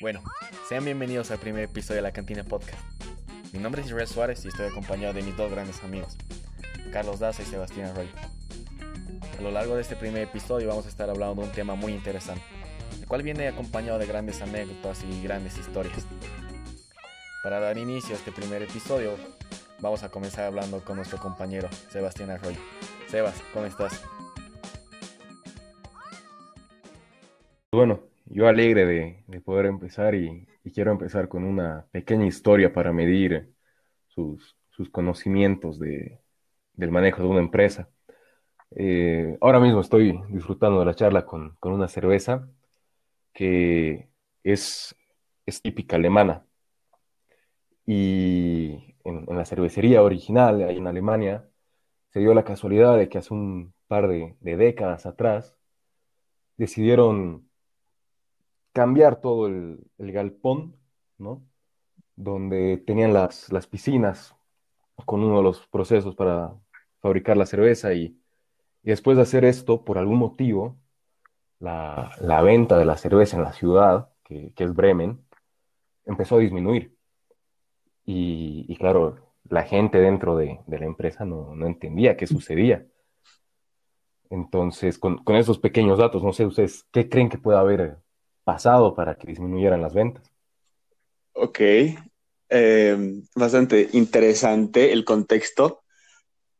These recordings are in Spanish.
Bueno, sean bienvenidos al primer episodio de la Cantina Podcast. Mi nombre es Israel Suárez y estoy acompañado de mis dos grandes amigos, Carlos Daza y Sebastián Arroyo. A lo largo de este primer episodio vamos a estar hablando de un tema muy interesante, el cual viene acompañado de grandes anécdotas y grandes historias. Para dar inicio a este primer episodio, vamos a comenzar hablando con nuestro compañero Sebastián Arroyo. Sebas, ¿cómo estás? Bueno, yo alegre de, poder empezar y, quiero empezar con una pequeña historia para medir sus, conocimientos de, del manejo de una empresa. Eh, ahora mismo estoy disfrutando de la charla con, una cerveza que es, es típica alemana. Y en, la cervecería original, ahí en Alemania, se dio la casualidad de que hace un par de, de décadas atrás decidieron cambiar todo el, galpón, ¿no? Donde tenían las, las, piscinas con uno de los procesos para fabricar la cerveza y, después de hacer esto, por algún motivo, la, venta de la cerveza en la ciudad, que, es Bremen, empezó a disminuir. Y, claro, la gente dentro de, la empresa no, entendía qué sucedía. Entonces, con, con, esos pequeños datos, no sé ustedes, ¿qué creen que pueda haber pasado para que disminuyeran las ventas. Ok, eh, bastante interesante el contexto.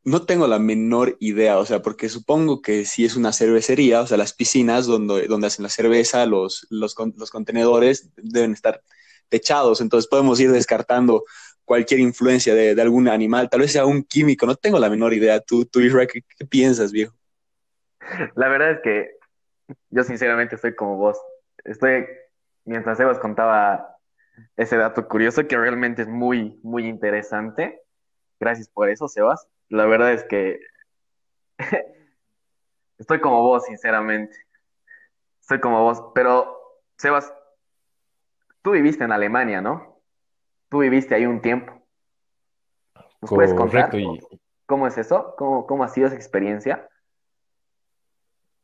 No tengo la menor idea, o sea, porque supongo que si es una cervecería, o sea, las piscinas donde, donde hacen la cerveza, los, los, contenedores deben estar techados, entonces podemos ir descartando cualquier influencia de, algún animal, tal vez sea un químico, no tengo la menor idea. ¿Tú, tú ¿qué, qué piensas, viejo? La verdad es que yo sinceramente estoy como vos estoy, mientras Sebas contaba ese dato curioso que realmente es muy, muy interesante. Gracias por eso, Sebas. La verdad es que estoy como vos, sinceramente. Estoy como vos. Pero, Sebas, tú viviste en Alemania, ¿no? Tú viviste ahí un tiempo. ¿Nos puedes contar cómo es eso? ¿Cómo, ¿Cómo ha sido esa experiencia?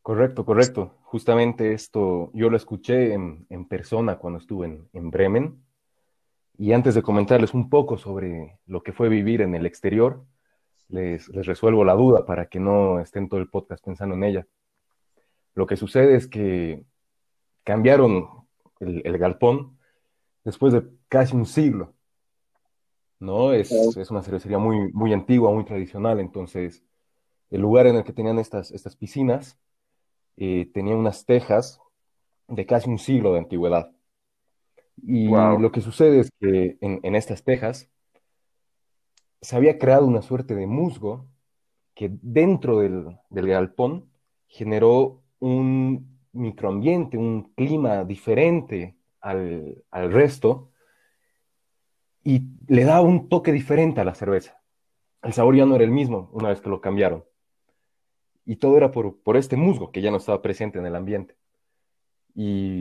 Correcto, correcto. Justamente esto yo lo escuché en, persona cuando estuve en, Bremen. Y antes de comentarles un poco sobre lo que fue vivir en el exterior, les, resuelvo la duda para que no estén todo el podcast pensando en ella. Lo que sucede es que cambiaron el, galpón después de casi un siglo. ¿no? Es, es, una cervecería muy, muy antigua, muy tradicional. Entonces, el lugar en el que tenían estas, estas piscinas eh, tenía unas tejas de casi un siglo de antigüedad. Y lo que sucede es que en, estas tejas se había creado una suerte de musgo que dentro del, galpón generó un microambiente, un clima diferente al, al, resto y le daba un toque diferente a la cerveza. El sabor ya no era el mismo una vez que lo cambiaron y todo era por, por, este musgo que ya no estaba presente en el ambiente. Y,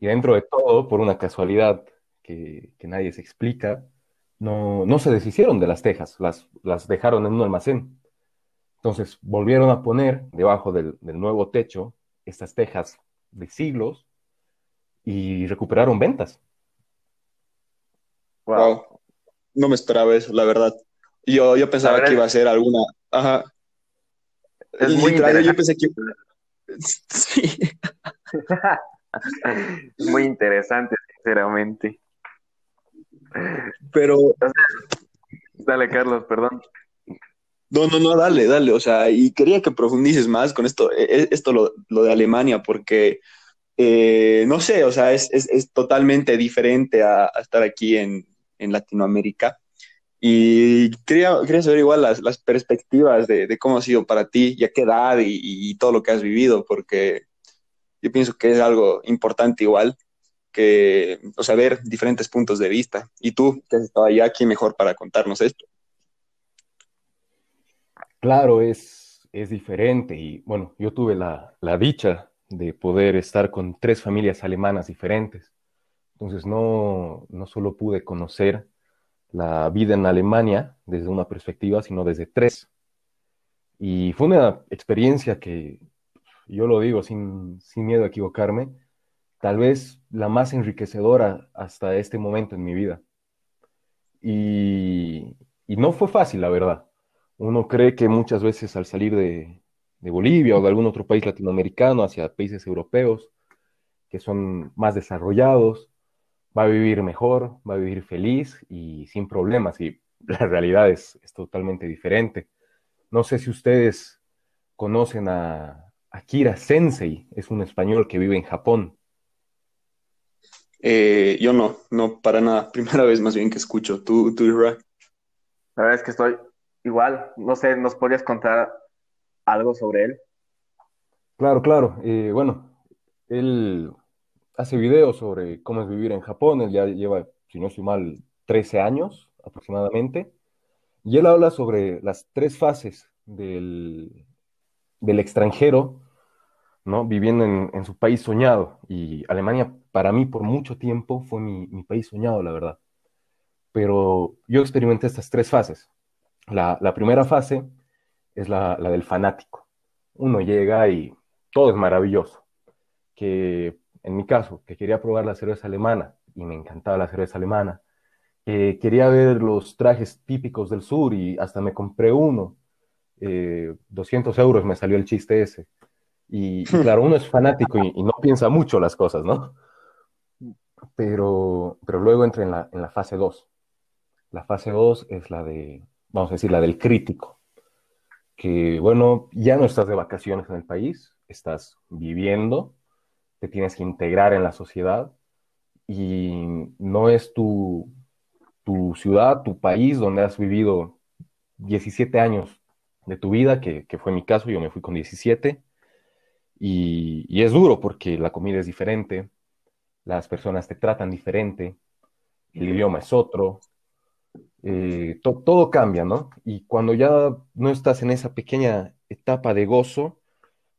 y dentro de todo, por una casualidad que, que, nadie se explica, no, no se deshicieron de las tejas, las, las dejaron en un almacén. Entonces volvieron a poner debajo del, del nuevo techo estas tejas de siglos y recuperaron ventas. Wow. No me esperaba eso, la verdad. Yo, yo pensaba que iba a ser alguna. Ajá. Es muy interesante. Yo pensé que... Sí. muy interesante, sinceramente. Pero. Dale, Carlos, perdón. No, no, no, dale, dale. O sea, y quería que profundices más con esto, e, e, esto lo, lo de Alemania, porque eh, no sé, o sea, es, es, es totalmente diferente a, a, estar aquí en, en Latinoamérica. Y quería, quería saber igual las, las perspectivas de, de, cómo ha sido para ti y a qué edad y, y, todo lo que has vivido, porque yo pienso que es algo importante igual, que, o sea, ver diferentes puntos de vista. Y tú, que has estado allá, ¿quién mejor para contarnos esto? Claro, es, es diferente y bueno, yo tuve la, la dicha de poder estar con tres familias alemanas diferentes. Entonces no, no solo pude conocer la vida en Alemania desde una perspectiva, sino desde tres. Y fue una experiencia que, yo lo digo sin, miedo a equivocarme, tal vez la más enriquecedora hasta este momento en mi vida. Y, no fue fácil, la verdad. Uno cree que muchas veces al salir de, de Bolivia o de algún otro país latinoamericano hacia países europeos, que son más desarrollados, va a vivir mejor, va a vivir feliz y sin problemas. Y la realidad es, totalmente diferente. No sé si ustedes conocen a Akira Sensei, es un español que vive en Japón. Eh, yo no, no, para nada. Primera vez más bien que escucho. ¿Tú, tú La verdad es que estoy igual. No sé, ¿nos podrías contar algo sobre él? Claro, claro. Eh, bueno, él hace videos sobre cómo es vivir en Japón. Él ya lleva, si no estoy mal, 13 años aproximadamente. Y él habla sobre las tres fases del, del extranjero, ¿no? Viviendo en, su país soñado. Y Alemania, para mí, por mucho tiempo, fue mi, país soñado, la verdad. Pero yo experimenté estas tres fases. La, primera fase es la, la del fanático. Uno llega y todo es maravilloso. Que en mi caso, que quería probar la cerveza alemana y me encantaba la cerveza alemana, que quería ver los trajes típicos del sur y hasta me compré uno, 200 eh, euros me salió el chiste ese. Y, claro, uno es fanático y, no piensa mucho las cosas, ¿no? Pero, pero luego entra en la, en la fase 2. La fase 2 es la de, vamos a decir, la del crítico. Que, bueno, ya no estás de vacaciones en el país, estás viviendo te tienes que integrar en la sociedad y no es tu, tu ciudad, tu país donde has vivido 17 años de tu vida, que, fue mi caso, yo me fui con 17, y, es duro porque la comida es diferente, las personas te tratan diferente, el idioma es otro, eh, todo cambia, ¿no? Y cuando ya no estás en esa pequeña etapa de gozo,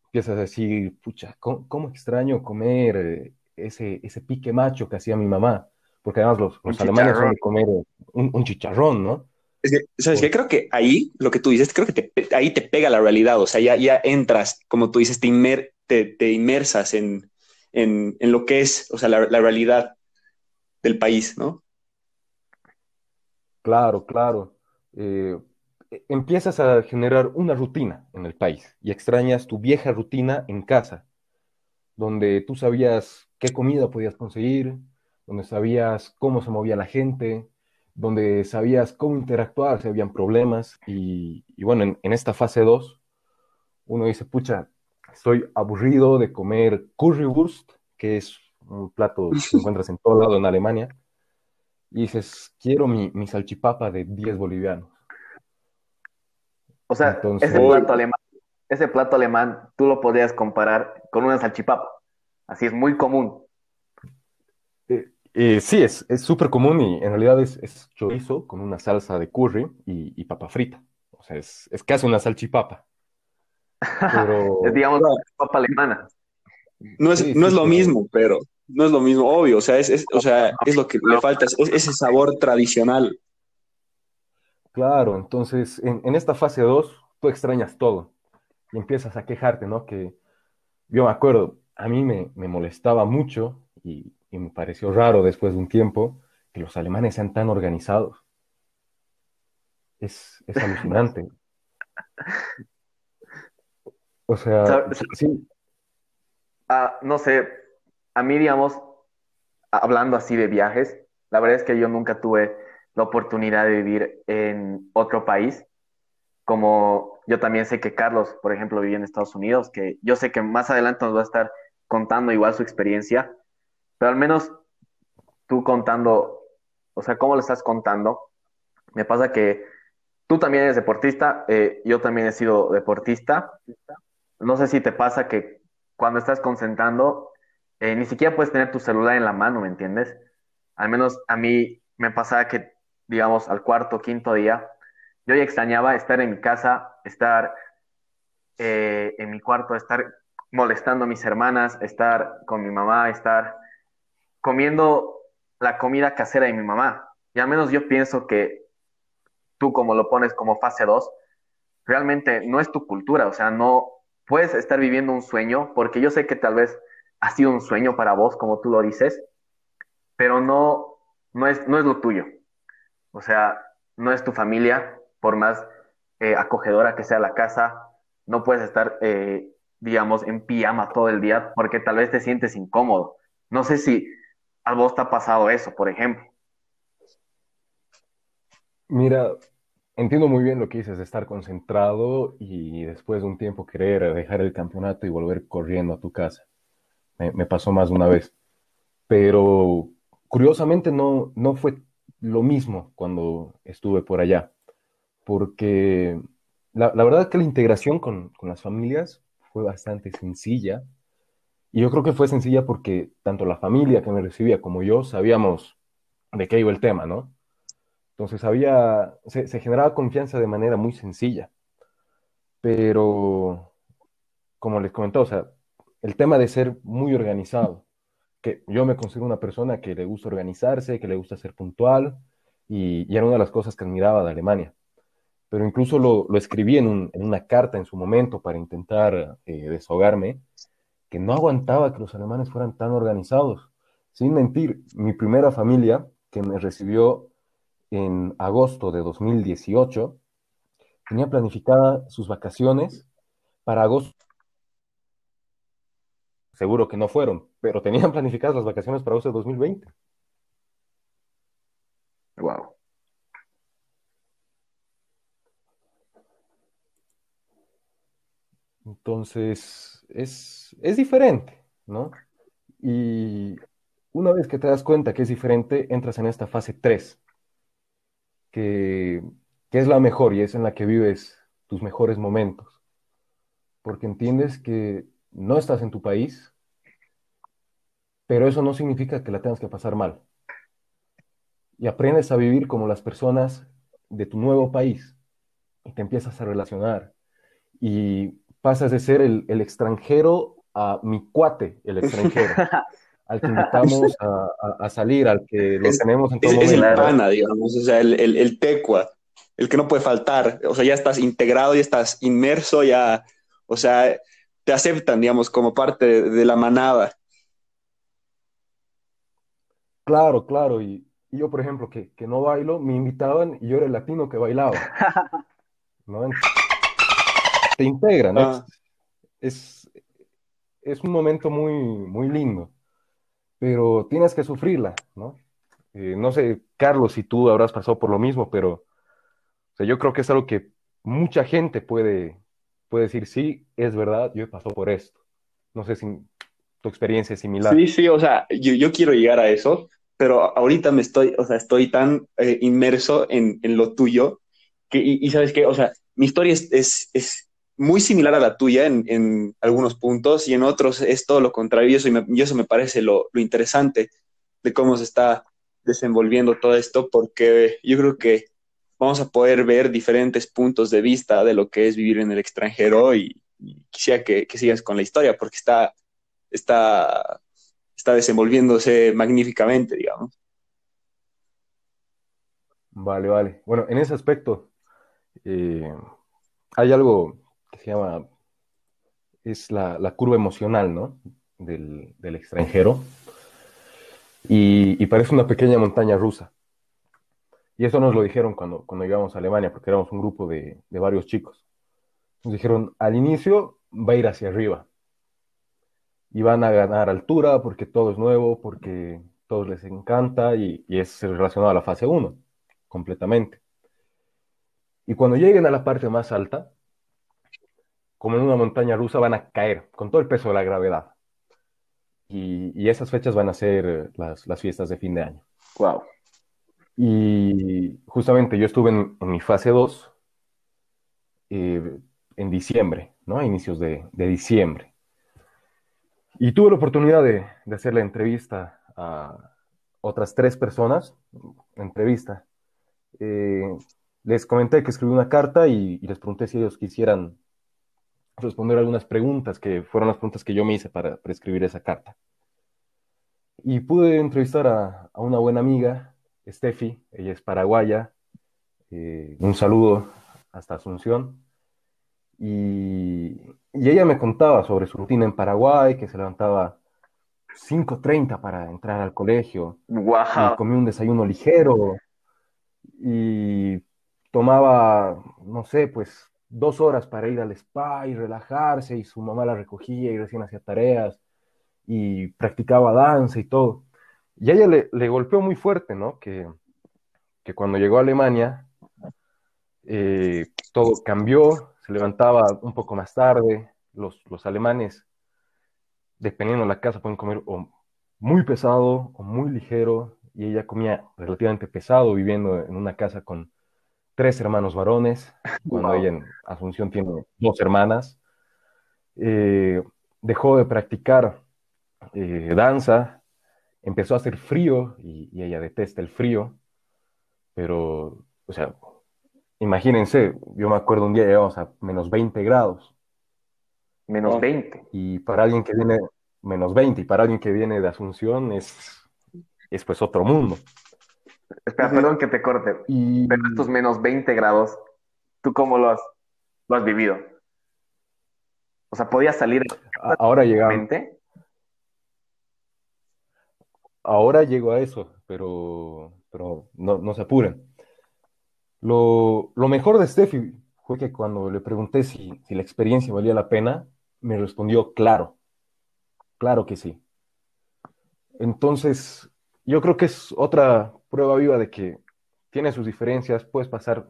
empiezas a decir, pucha, ¿cómo, extraño comer eh, ese, ese pique macho que hacía mi mamá? Porque además los, los alemanes son de comer un, chicharrón, ¿no? Es que, ¿sabes qué? Creo que ahí, lo que tú dices, creo que te, ahí te pega la realidad, o sea, ya, ya entras, como tú dices, te, inmer, te, te inmersas en, en, en, lo que es, o sea, la, la realidad del país, ¿no? Claro, claro. Eh, empiezas a generar una rutina en el país y extrañas tu vieja rutina en casa, donde tú sabías qué comida podías conseguir, donde sabías cómo se movía la gente, donde sabías cómo interactuar si habían problemas. Y, bueno, en, esta fase 2, uno dice, pucha, estoy aburrido de comer currywurst, que es un plato que encuentras en todo lado en Alemania, y dices, quiero mi, mi salchipapa de 10 bolivianos. O sea, ese plato alemán, ese plato alemán, tú lo podrías comparar con una salchipapa. Así es muy común. Eh, eh, sí, es súper común y en realidad es, chorizo con una salsa de curry y, papa frita. O sea, es, casi una salchipapa. Pero... es, digamos, papa alemana. No es, no es lo mismo, pero no es lo mismo, obvio. O sea, es, o sea, es lo que le falta, es ese sabor tradicional. Claro, entonces en, esta fase 2 tú extrañas todo y empiezas a quejarte, ¿no? Que yo me acuerdo, a mí me, molestaba mucho y, me pareció raro después de un tiempo que los alemanes sean tan organizados. Es, alucinante. O sea, sí. Ah, no sé, a mí, digamos, hablando así de viajes, la verdad es que yo nunca tuve la oportunidad de vivir en otro país, como yo también sé que Carlos, por ejemplo, vive en Estados Unidos, que yo sé que más adelante nos va a estar contando igual su experiencia, pero al menos tú contando, o sea, cómo lo estás contando, me pasa que tú también eres deportista, eh, yo también he sido deportista, no sé si te pasa que cuando estás concentrando, eh, ni siquiera puedes tener tu celular en la mano, ¿me entiendes? Al menos a mí me pasaba que digamos, al cuarto, quinto día, yo ya extrañaba estar en mi casa, estar eh, en mi cuarto, estar molestando a mis hermanas, estar con mi mamá, estar comiendo la comida casera de mi mamá. Y al menos yo pienso que tú como lo pones como fase 2, realmente no es tu cultura, o sea, no puedes estar viviendo un sueño, porque yo sé que tal vez ha sido un sueño para vos, como tú lo dices, pero no, no, es, no es lo tuyo. O sea, no es tu familia, por más eh, acogedora que sea la casa, no puedes estar, eh, digamos, en pijama todo el día porque tal vez te sientes incómodo. No sé si a vos te ha pasado eso, por ejemplo. Mira, entiendo muy bien lo que dices de estar concentrado y después de un tiempo querer dejar el campeonato y volver corriendo a tu casa. Me, pasó más de una vez. Pero curiosamente no, no fue lo mismo cuando estuve por allá, porque la, verdad es que la integración con, con las familias fue bastante sencilla. Y yo creo que fue sencilla porque tanto la familia que me recibía como yo sabíamos de qué iba el tema, ¿no? Entonces había, se, generaba confianza de manera muy sencilla. Pero, como les comentaba, o sea, el tema de ser muy organizado, que yo me considero una persona que le gusta organizarse, que le gusta ser puntual, y, era una de las cosas que admiraba de Alemania. Pero incluso lo, escribí en, una carta en su momento para intentar eh, desahogarme, que no aguantaba que los alemanes fueran tan organizados. Sin mentir, mi primera familia, que me recibió en agosto de 2018, tenía planificadas sus vacaciones para agosto. Seguro que no fueron, pero tenían planificadas las vacaciones para de 2020. Wow. Entonces, es, es diferente, ¿no? Y una vez que te das cuenta que es diferente, entras en esta fase 3, que, es la mejor y es en la que vives tus mejores momentos, porque entiendes que no estás en tu país, pero eso no significa que la tengas que pasar mal. Y aprendes a vivir como las personas de tu nuevo país y te empiezas a relacionar y pasas de ser el, extranjero a mi cuate, el extranjero. al que invitamos a, salir, al que lo tenemos en todo momento. Es el pana, digamos, o sea, el, el, tecua, el que no puede faltar, o sea, ya estás integrado, ya estás inmerso, ya, o sea, te aceptan, digamos, como parte de, la manada. Claro, claro, y, yo, por ejemplo, que, no bailo, me invitaban y yo era el latino que bailaba. Te integran, ah. es, es un momento muy, muy lindo pero tienes que sufrirla, ¿no? Eh, no sé, Carlos, si tú habrás pasado por lo mismo, pero yo creo que es algo que mucha gente puede, puede decir, sí, es verdad, yo he pasado por esto. No sé si tu experiencia es similar. Sí, sí, o sea, yo, quiero llegar a eso, pero ahorita me estoy, o sea, estoy tan eh, inmerso en, lo tuyo que, y, sabes qué, o sea, mi historia es, es muy similar a la tuya en, algunos puntos y en otros es todo lo contrario y eso, y eso me parece lo, interesante de cómo se está desenvolviendo todo esto porque yo creo que vamos a poder ver diferentes puntos de vista de lo que es vivir en el extranjero y, quisiera que, sigas con la historia porque está, está, está desenvolviéndose magníficamente, digamos. Vale, vale. Bueno, en ese aspecto, eh, hay algo que se llama, es la, curva emocional, ¿no? Del, extranjero. Y, parece una pequeña montaña rusa. Y eso nos lo dijeron cuando, cuando llegamos a Alemania, porque éramos un grupo de, varios chicos. Nos dijeron, al inicio va a ir hacia arriba. Y van a ganar altura porque todo es nuevo, porque todos les encanta y, y es relacionado a la fase 1, completamente. Y cuando lleguen a la parte más alta, como en una montaña rusa, van a caer con todo el peso de la gravedad. Y, esas fechas van a ser las, fiestas de fin de año. Wow. Y justamente yo estuve en, mi fase 2 eh, en diciembre, ¿no? A inicios de, diciembre. Y tuve la oportunidad de, hacer la entrevista a otras tres personas, entrevista. Eh, les comenté que escribí una carta y, les pregunté si ellos quisieran responder algunas preguntas que fueron las preguntas que yo me hice para, escribir esa carta. Y pude entrevistar a, una buena amiga, Steffi, ella es paraguaya, eh, un saludo hasta Asunción. Y, ella me contaba sobre su rutina en Paraguay, que se levantaba 5.30 para entrar al colegio. Wow. Y comía un desayuno ligero y tomaba, no sé, pues dos horas para ir al spa y relajarse y su mamá la recogía y recién hacía tareas y practicaba danza y todo. Y a ella le, le golpeó muy fuerte, ¿no? Que, que cuando llegó a Alemania eh, todo cambió, se levantaba un poco más tarde, los, los alemanes, dependiendo de la casa, pueden comer o muy pesado o muy ligero, y ella comía relativamente pesado, viviendo en una casa con tres hermanos varones, cuando ella en Asunción tiene dos hermanas. Eh, dejó de practicar eh, danza, empezó a hacer frío, y, y ella detesta el frío, pero, o sea, imagínense, yo me acuerdo un día llegamos a menos 20 grados. Menos Oh. 20. Y para alguien que viene, menos 20, y para alguien que viene de Asunción es, es pues otro mundo. Espera, perdón que te corte. Y Pero estos menos 20 grados, ¿tú cómo lo has, lo has vivido? O sea, ¿podías salir ahora llegamos, ahora llego a eso, pero, pero no, no se apuren. Lo, lo mejor de Steffi fue que cuando le pregunté si, si la experiencia valía la pena, me respondió claro, claro que sí. Entonces, yo creo que es otra prueba viva de que tiene sus diferencias, puedes pasar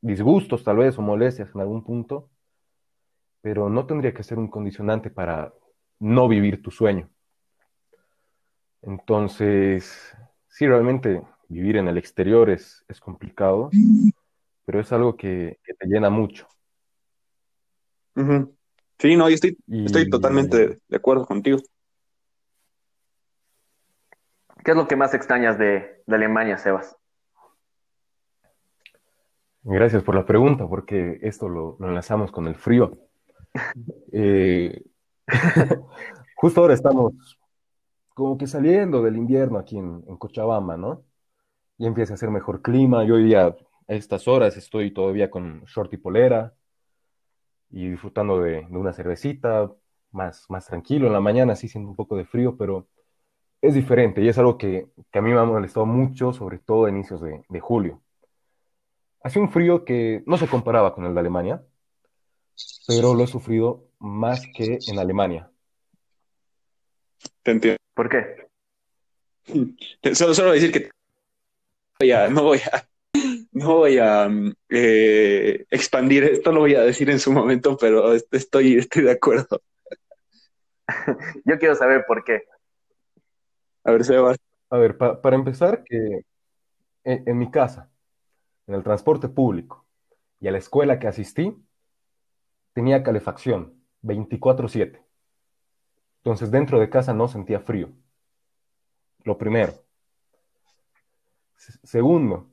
disgustos tal vez o molestias en algún punto, pero no tendría que ser un condicionante para no vivir tu sueño. Entonces, sí, realmente vivir en el exterior es, es complicado, pero es algo que, que te llena mucho. Sí, no, yo estoy, Y estoy totalmente de, de acuerdo contigo. ¿Qué es lo que más extrañas de, de Alemania, Sebas? gracias por la pregunta, porque esto lo, lo enlazamos con el frío. Eh, justo ahora estamos como que saliendo del invierno aquí en, en Cochabamba, ¿no? Y empieza a hacer mejor clima. Yo hoy día, a estas horas, estoy todavía con short y polera y disfrutando de, de una cervecita, más, más tranquilo. En la mañana sí siento un poco de frío, pero es diferente y es algo que, que a mí me ha molestado mucho, sobre todo a inicios de, de julio. Hacía un frío que no se comparaba con el de Alemania, pero lo he sufrido más que en Alemania. Te entiendo. ¿Por qué? Solo, solo decir que voy a- no voy a, no voy a mm, eh, expandir esto, lo voy a decir en su momento, pero est- estoy, estoy de acuerdo. Yo quiero saber por qué. A ver, Sebas. A ver, pa- para empezar, que en, en mi casa, en el transporte público y a la escuela que asistí, tenía calefacción 24/7. Entonces, dentro de casa no sentía frío. Lo primero. Se- Segundo,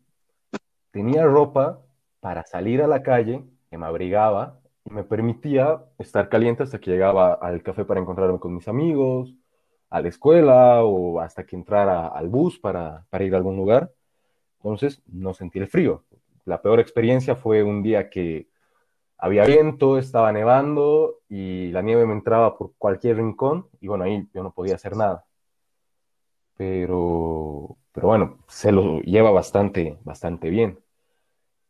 tenía ropa para salir a la calle que me abrigaba y me permitía estar caliente hasta que llegaba al café para encontrarme con mis amigos, a la escuela o hasta que entrara al bus para ir a algún lugar. Entonces, no sentí el frío. La peor experiencia fue un día que había viento, estaba nevando y la nieve me entraba por cualquier rincón y bueno, ahí yo no podía hacer nada. Pero, pero bueno, se lo lleva bastante, bastante bien.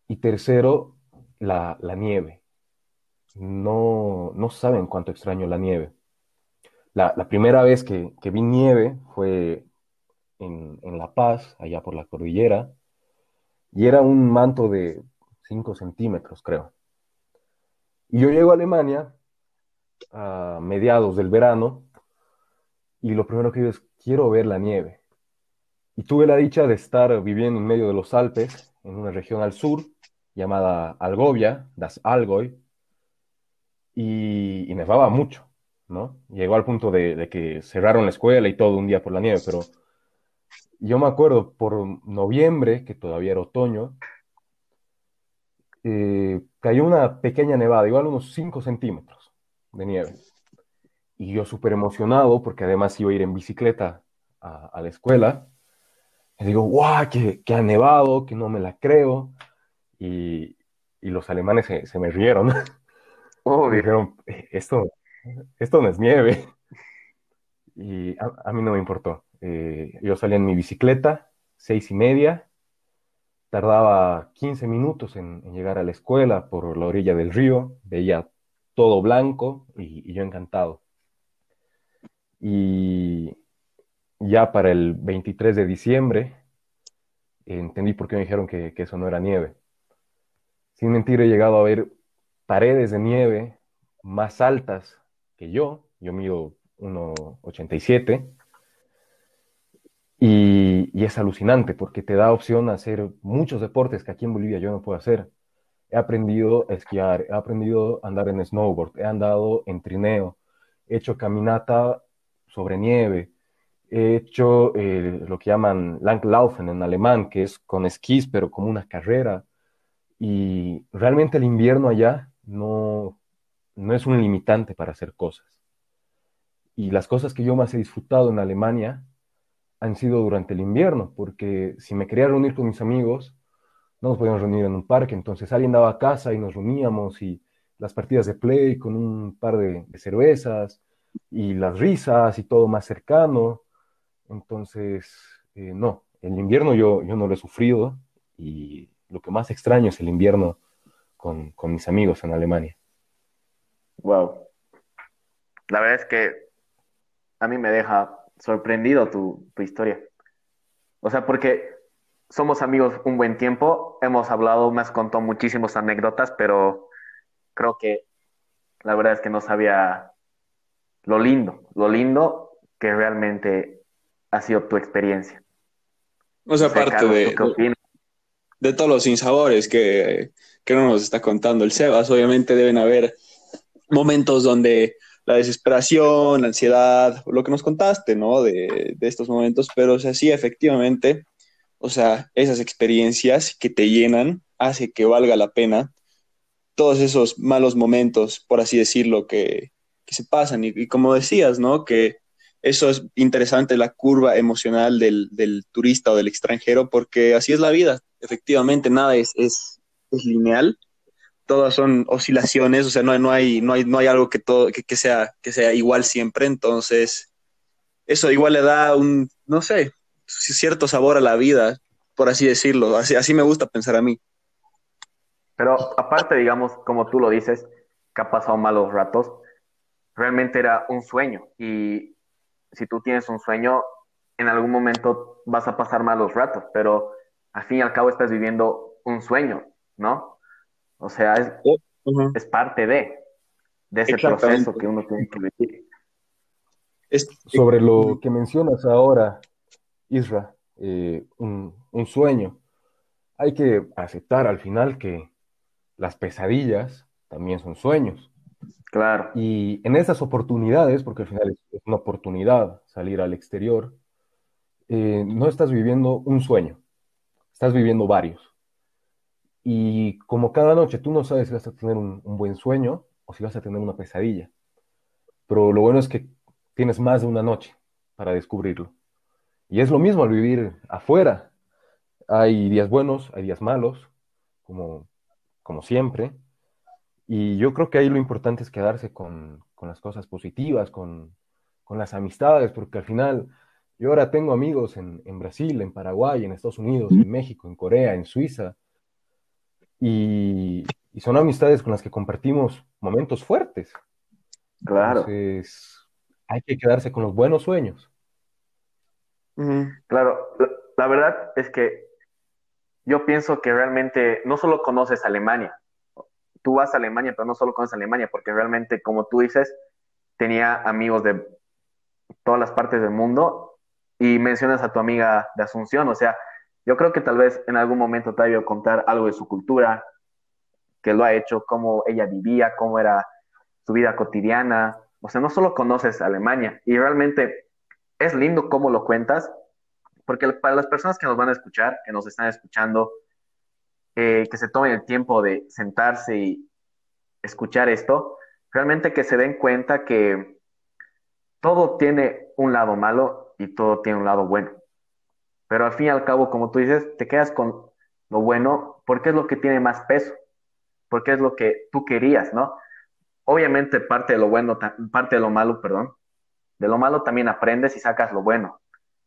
Y tercero, la, la nieve. No, no saben cuánto extraño la nieve. La, primera vez que, que vi nieve fue en, en La Paz, allá por la cordillera, y era un manto de 5 centímetros, creo. Y yo llego a Alemania a mediados del verano y lo primero que digo es, quiero ver la nieve. Y tuve la dicha de estar viviendo en medio de los Alpes, en una región al sur llamada Algovia, das Allgäu, y, y nevaba mucho, ¿no? Llegó al punto de, que cerraron la escuela y todo un día por la nieve, pero yo me acuerdo por noviembre, que todavía era otoño, eh, cayó una pequeña nevada, igual unos 5 centímetros de nieve. Y yo súper emocionado, porque además iba a ir en bicicleta a la escuela. Y digo, guau, que, que ha nevado, que no me la creo. Y, y los alemanes se, se me rieron. Obvio. dijeron, esto, esto no es nieve. y a, mí no me importó. Eh, yo salía en mi bicicleta, seis y media, tardaba 15 minutos en, llegar a la escuela por la orilla del río, veía todo blanco y, yo encantado. Y ya para el 23 de diciembre entendí por qué me dijeron que, eso no era nieve. Sin mentir, he llegado a ver paredes de nieve más altas que yo. Yo mido 1,87 y, y, es alucinante porque te da opción a hacer muchos deportes que aquí en Bolivia yo no puedo hacer. He aprendido a esquiar, he aprendido a andar en snowboard, he andado en trineo, he hecho caminata sobre nieve, he hecho eh, lo que llaman Langlaufen en alemán, que es con esquís, pero como una carrera. Y realmente el invierno allá no, no es un limitante para hacer cosas. Y las cosas que yo más he disfrutado en Alemania han sido durante el invierno, porque si me quería reunir con mis amigos, no nos podíamos reunir en un parque, entonces alguien daba a casa y nos reuníamos y las partidas de play con un par de, cervezas y las risas y todo más cercano. Entonces, eh, no, el invierno yo, yo no lo he sufrido y lo que más extraño es el invierno con, con mis amigos en Alemania. Wow. La verdad es que a mí me deja sorprendido tu, historia. O sea, porque somos amigos un buen tiempo, hemos hablado, me has contado muchísimas anécdotas, pero creo que la verdad es que no sabía lo lindo, lo lindo que realmente ha sido tu experiencia. O sea, aparte de, de, todos los sinsabores que, que no nos está contando el Sebas, obviamente deben haber momentos donde la desesperación, la ansiedad, lo que nos contaste, ¿no? De, estos momentos, pero o sea, sí, efectivamente, o sea, esas experiencias que te llenan hace que valga la pena todos esos malos momentos, por así decirlo, que, se pasan. Y, como decías, ¿no? Que eso es interesante, la curva emocional del, turista o del extranjero, porque así es la vida. Efectivamente, nada es, es, lineal todas son oscilaciones, o sea, no, no, hay, no, hay, no hay algo que, todo, que, sea, que sea igual siempre, entonces eso igual le da un, no sé, cierto sabor a la vida, por así decirlo, así, así me gusta pensar a mí. Pero aparte, digamos, como tú lo dices, que ha pasado malos ratos, realmente era un sueño y si tú tienes un sueño, en algún momento vas a pasar malos ratos, pero al fin y al cabo estás viviendo un sueño, ¿no? O sea, es, es parte de, de ese proceso que uno tiene que vivir. Sobre lo que mencionas ahora, Isra, eh, un, un sueño, hay que aceptar al final que las pesadillas también son sueños. Claro. Y en esas oportunidades, porque al final es una oportunidad salir al exterior, eh, no estás viviendo un sueño, estás viviendo varios. Y como cada noche tú no sabes si vas a tener un, buen sueño o si vas a tener una pesadilla. Pero lo bueno es que tienes más de una noche para descubrirlo. Y es lo mismo al vivir afuera. Hay días buenos, hay días malos, como, como siempre. Y yo creo que ahí lo importante es quedarse con, las cosas positivas, con, las amistades, porque al final yo ahora tengo amigos en, en Brasil, en Paraguay, en Estados Unidos, en México, en Corea, en Suiza, y, son amistades con las que compartimos momentos fuertes. Claro. Entonces, hay que quedarse con los buenos sueños. Claro, la, verdad es que yo pienso que realmente no solo conoces Alemania, tú vas a Alemania, pero no solo conoces Alemania, porque realmente, como tú dices, tenía amigos de todas las partes del mundo y mencionas a tu amiga de Asunción, o sea, yo creo que tal vez en algún momento te haya contar algo de su cultura, que lo ha hecho, cómo ella vivía, cómo era su vida cotidiana. O sea, no solo conoces Alemania y realmente es lindo cómo lo cuentas, porque para las personas que nos van a escuchar, que nos están escuchando, eh, que se tomen el tiempo de sentarse y escuchar esto, realmente que se den cuenta que todo tiene un lado malo y todo tiene un lado bueno. Pero al fin y al cabo, como tú dices, te quedas con lo bueno porque es lo que tiene más peso, porque es lo que tú querías, ¿no? Obviamente parte de lo bueno, parte de lo malo, perdón, De lo malo también aprendes y sacas lo bueno.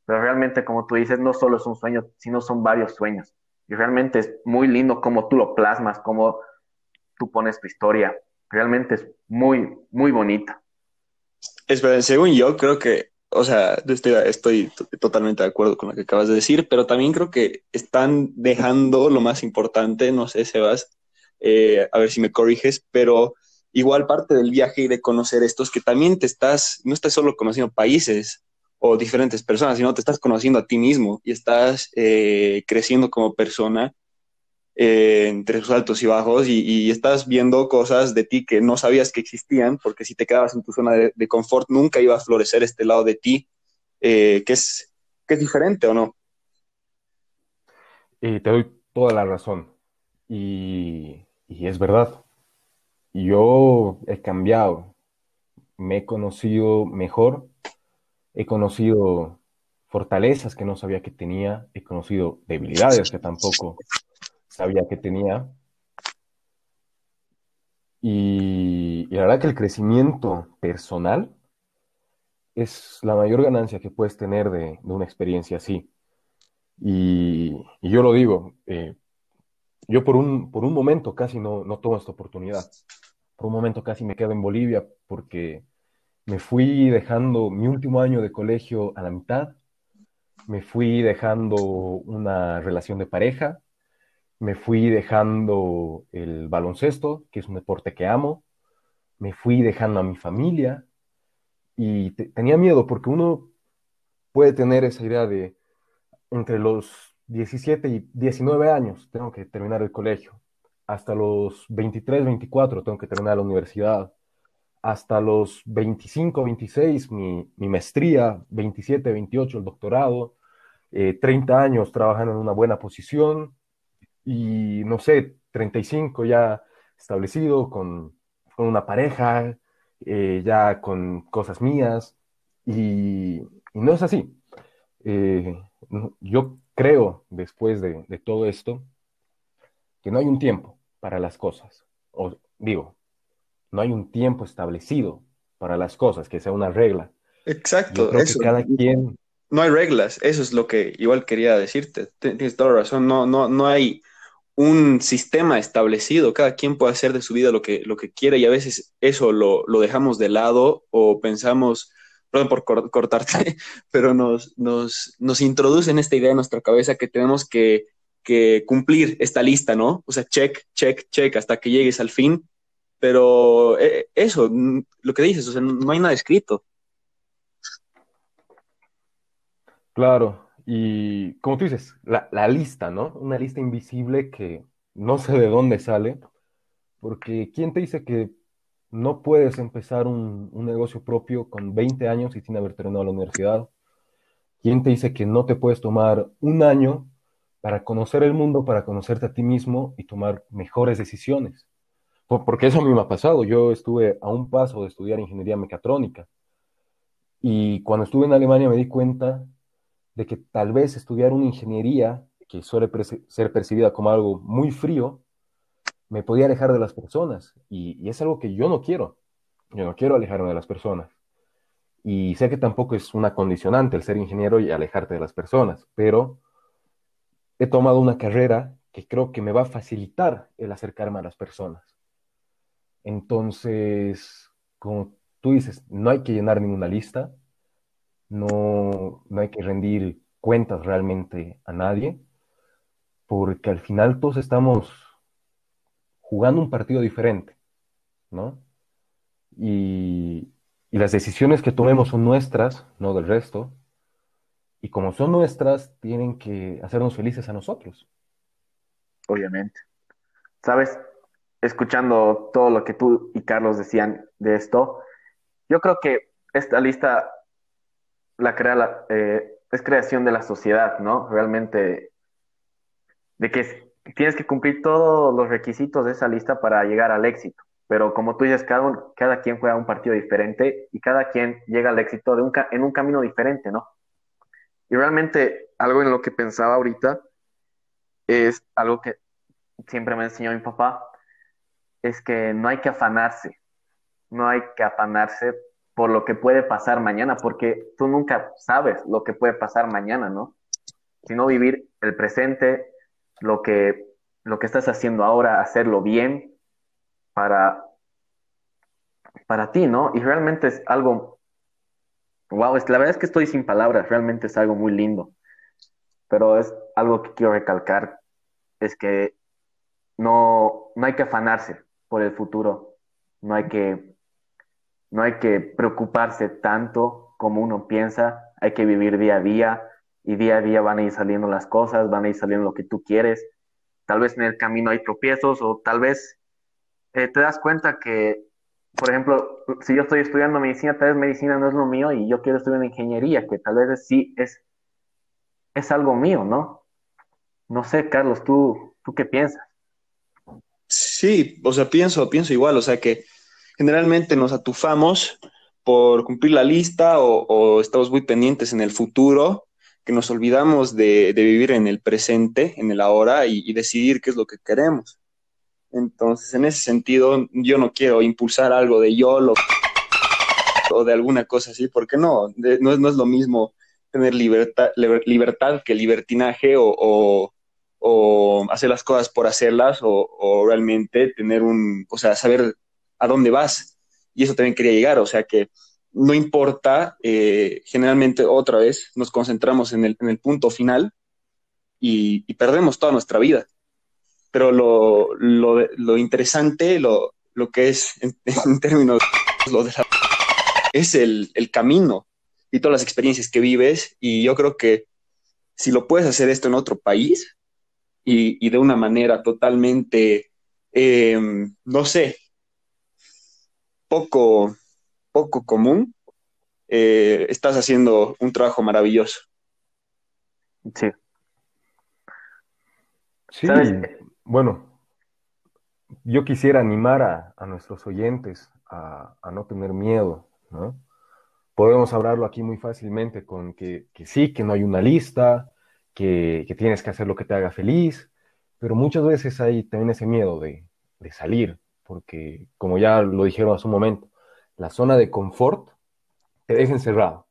Pero realmente, como tú dices, no solo es un sueño, sino son varios sueños. Y realmente es muy lindo cómo tú lo plasmas, cómo tú pones tu historia. Realmente es muy, muy bonita. Espera, según yo, creo que, o sea, estoy, estoy totalmente de acuerdo con lo que acabas de decir, pero también creo que están dejando lo más importante, no sé, Sebas, eh, a ver si me corriges, pero igual parte del viaje y de conocer esto es que también te estás, no estás solo conociendo países o diferentes personas, sino te estás conociendo a ti mismo y estás eh, creciendo como persona eh, entre sus altos y bajos y, estás viendo cosas de ti que no sabías que existían, porque si te quedabas en tu zona de, confort nunca iba a florecer este lado de ti, eh, que, es, que es diferente o no. Te doy toda la razón. Y es verdad. Yo he cambiado, me he conocido mejor, he conocido fortalezas que no sabía que tenía, he conocido debilidades que tampoco sabía que tenía. Y, la verdad que el crecimiento personal es la mayor ganancia que puedes tener de, una experiencia así. Y, yo lo digo, eh, yo por un, por un momento casi no, no tomo esta oportunidad. Por un momento casi me quedo en Bolivia porque me fui dejando mi último año de colegio a la mitad, me fui dejando una relación de pareja, me fui dejando el baloncesto, que es un deporte que amo, me fui dejando a mi familia y tenía miedo porque uno puede tener esa idea de entre los 17 y 19 años tengo que terminar el colegio, hasta los 23, 24 tengo que terminar la universidad, hasta los 25, 26 mi, mi maestría, 27, 28 el doctorado, 30 eh, años trabajando en una buena posición, y no sé, 35 ya establecido con, una pareja, eh, ya con cosas mías, y, no es así. Eh, yo creo, después de, todo esto, que no hay un tiempo para las cosas. O digo, no hay un tiempo establecido para las cosas, que sea una regla. Exacto, eso. cada quien... No hay reglas, eso es lo que igual quería decirte. Tienes toda la razón, no, no, no hay un sistema establecido, cada quien puede hacer de su vida lo que, lo que quiera y a veces eso lo, dejamos de lado o pensamos, perdón por cortarte, pero nos, nos, nos introduce en esta idea en nuestra cabeza que tenemos que, cumplir esta lista, ¿no? O sea, check, check, check, hasta que llegues al fin. Pero eh, eso, lo que dices, o sea, no hay nada escrito. Claro, y como tú dices, la, lista, ¿no? Una lista invisible que no sé de dónde sale, porque ¿quién te dice que no puedes empezar un, negocio propio con 20 años y sin haber terminado la universidad? ¿Quién te dice que no te puedes tomar un año para conocer el mundo, para conocerte a ti mismo y tomar mejores decisiones? Porque eso a mí me ha pasado. Yo estuve a un paso de estudiar ingeniería mecatrónica. Y cuando estuve en Alemania me di cuenta de que tal vez estudiar una ingeniería, que suele ser percibida como algo muy frío, me podía alejar de las personas. Y, es algo que yo no quiero. Yo no quiero alejarme de las personas. Y sé que tampoco es una condicionante el ser ingeniero y alejarte de las personas, pero he tomado una carrera que creo que me va a facilitar el acercarme a las personas. Entonces, como tú dices, no hay que llenar ninguna lista, no, no hay que rendir cuentas realmente a nadie, porque al final todos estamos jugando un partido diferente, ¿no? Y, y las decisiones que tomemos son nuestras, no del resto, y como son nuestras, tienen que hacernos felices a nosotros. Obviamente. Sabes, escuchando todo lo que tú y Carlos decían de esto, yo creo que esta lista la la, eh, es creación de la sociedad, ¿no? Realmente, de que tienes que cumplir todos los requisitos de esa lista para llegar al éxito. Pero como tú dices, cada, cada quien juega un partido diferente y cada quien llega al éxito un, en un camino diferente, ¿no? Y realmente algo en lo que pensaba ahorita es algo que siempre me enseñó mi papá, es que no hay que afanarse, no hay que afanarse por lo que puede pasar mañana, porque tú nunca sabes lo que puede pasar mañana, ¿no? Sino vivir el presente, lo que, lo que estás haciendo ahora, hacerlo bien para, para ti, ¿no? Y realmente es algo, wow, es, la verdad es que estoy sin palabras, realmente es algo muy lindo, pero es algo que quiero recalcar, es que no, no hay que afanarse por el futuro, no hay que, no hay que preocuparse tanto como uno piensa, hay que vivir día a día y día a día van a ir saliendo las cosas, van a ir saliendo lo que tú quieres. Tal vez en el camino hay tropiezos o tal vez eh, te das cuenta que, por ejemplo, si yo estoy estudiando medicina, tal vez medicina no es lo mío y yo quiero estudiar ingeniería, que tal vez sí es, es algo mío, ¿no? No sé, Carlos, ¿tú, ¿tú qué piensas? Sí, o sea, pienso, pienso igual, o sea que generalmente nos atufamos por cumplir la lista o, estamos muy pendientes en el futuro, que nos olvidamos de, vivir en el presente, en el ahora y, decidir qué es lo que queremos. Entonces, en ese sentido, yo no quiero impulsar algo de yo o de alguna cosa así, porque no, no, es, no es lo mismo tener libertad, libertad que libertinaje o o hacer las cosas por hacerlas o, realmente tener un, o sea, saber a dónde vas. Y eso también quería llegar, o sea que no importa, eh, generalmente otra vez nos concentramos en el, en el punto final y, perdemos toda nuestra vida. Pero lo, lo, lo interesante, lo, lo, que es en, términos lo de es el, el camino y todas las experiencias que vives. Y yo creo que si lo puedes hacer esto en otro país, y, de una manera totalmente, eh, no sé, poco, poco común, eh, estás haciendo un trabajo maravilloso. Sí. Sí, bueno, yo quisiera animar a, nuestros oyentes a, no tener miedo, ¿no? Podemos hablarlo aquí muy fácilmente con que, que sí, que no hay una lista, que, tienes que hacer lo que te haga feliz, pero muchas veces hay también ese miedo de, salir, porque como ya lo dijeron hace un momento, la zona de confort te deja encerrado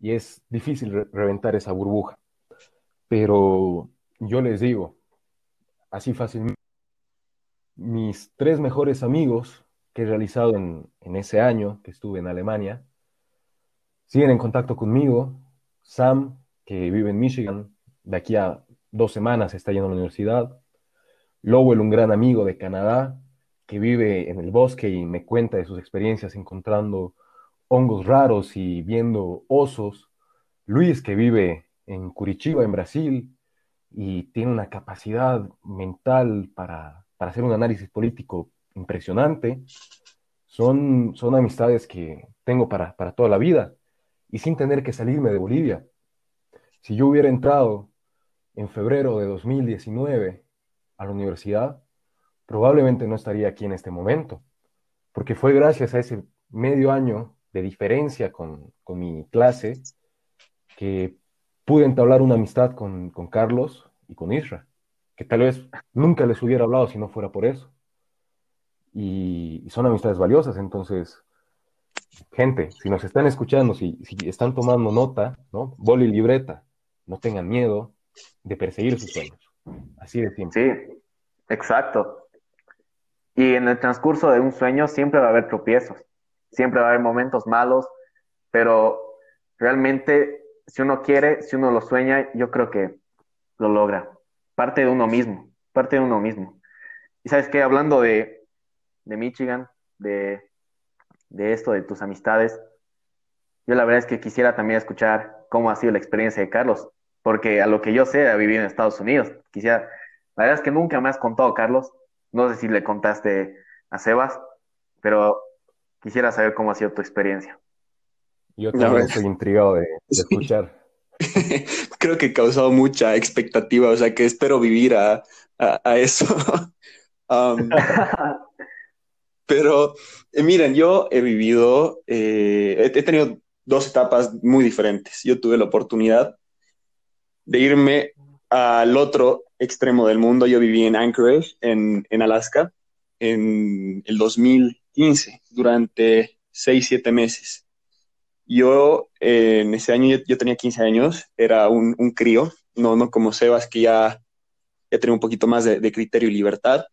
y es difícil reventar esa burbuja. Pero yo les digo, así fácilmente, mis tres mejores amigos que he realizado en, en ese año que estuve en Alemania, siguen en contacto conmigo. Sam, que vive en Michigan, de aquí a dos semanas está yendo a la universidad. Lowell, un gran amigo de Canadá, que vive en el bosque y me cuenta de sus experiencias encontrando hongos raros y viendo osos. Luis, que vive en Curitiba, en Brasil, y tiene una capacidad mental para, hacer un análisis político impresionante. Son, son amistades que tengo para, para toda la vida y sin tener que salirme de Bolivia. Si yo hubiera entrado en febrero de 2019 a la universidad, probablemente no estaría aquí en este momento, porque fue gracias a ese medio año de diferencia con, mi clase que pude entablar una amistad con, Carlos y con Isra, que tal vez nunca les hubiera hablado si no fuera por eso. Y, son amistades valiosas, entonces, gente, si nos están escuchando, si, si están tomando nota, ¿no? Bol y libreta, no tengan miedo, de perseguir sus sueños. Así de simple. Sí, exacto. Y en el transcurso de un sueño siempre va a haber tropiezos, siempre va a haber momentos malos, pero realmente si uno quiere, si uno lo sueña, yo creo que lo logra. Parte de uno mismo, parte de uno mismo. Y sabes que hablando de, de Michigan, de, de esto, de tus amistades, yo la verdad es que quisiera también escuchar cómo ha sido la experiencia de Carlos porque a lo que yo sé, ha vivido en Estados Unidos. Quisiera, la verdad es que nunca me has contado, Carlos. No sé si le contaste a Sebas, pero quisiera saber cómo ha sido tu experiencia. Yo también estoy intrigado de, escuchar. Creo que he causado mucha expectativa, o sea que espero vivir a, eso. Um, pero eh, miren, yo he vivido, eh, he tenido dos etapas muy diferentes. Yo tuve la oportunidad de irme al otro extremo del mundo. Yo viví en Anchorage, en, Alaska, en el 2015, durante seis, siete meses. Yo en ese año, yo, tenía 15 años, era un, un, crío, no, no como Sebas, que ya, ya tenía un poquito más de, criterio y libertad.